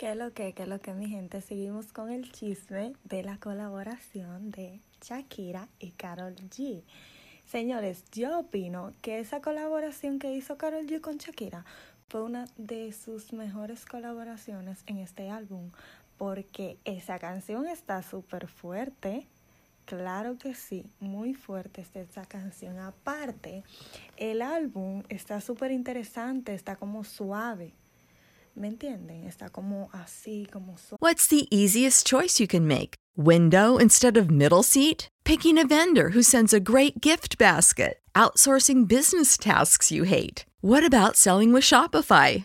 ¿Qué lo que, qué lo que, mi gente? Seguimos con el chisme de la colaboración de Shakira y Carol G. Señores, yo opino que esa colaboración que hizo Carol G con Shakira fue una de sus mejores colaboraciones en este álbum, porque esa canción está súper fuerte. Claro que sí, muy fuerte está esa canción. Aparte, el álbum está súper interesante, está como suave. ¿Me entienden? Está como así, como suave. What's the easiest choice you can make? Window instead of middle seat? Picking a vendor who sends a great gift basket? Outsourcing business tasks you hate? What about selling with Shopify?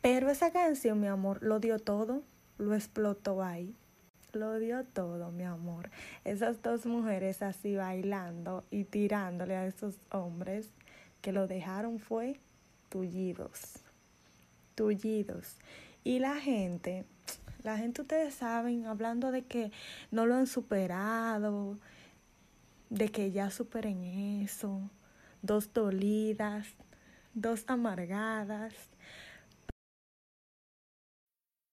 Pero esa canción, mi amor, lo dio todo, lo explotó ahí. Lo dio todo, mi amor. Esas dos mujeres así bailando y tirándole a esos hombres que lo dejaron fue tullidos. Tullidos. Y la gente, la gente ustedes saben, hablando de que no lo han superado, de que ya superen eso, dos dolidas, dos amargadas.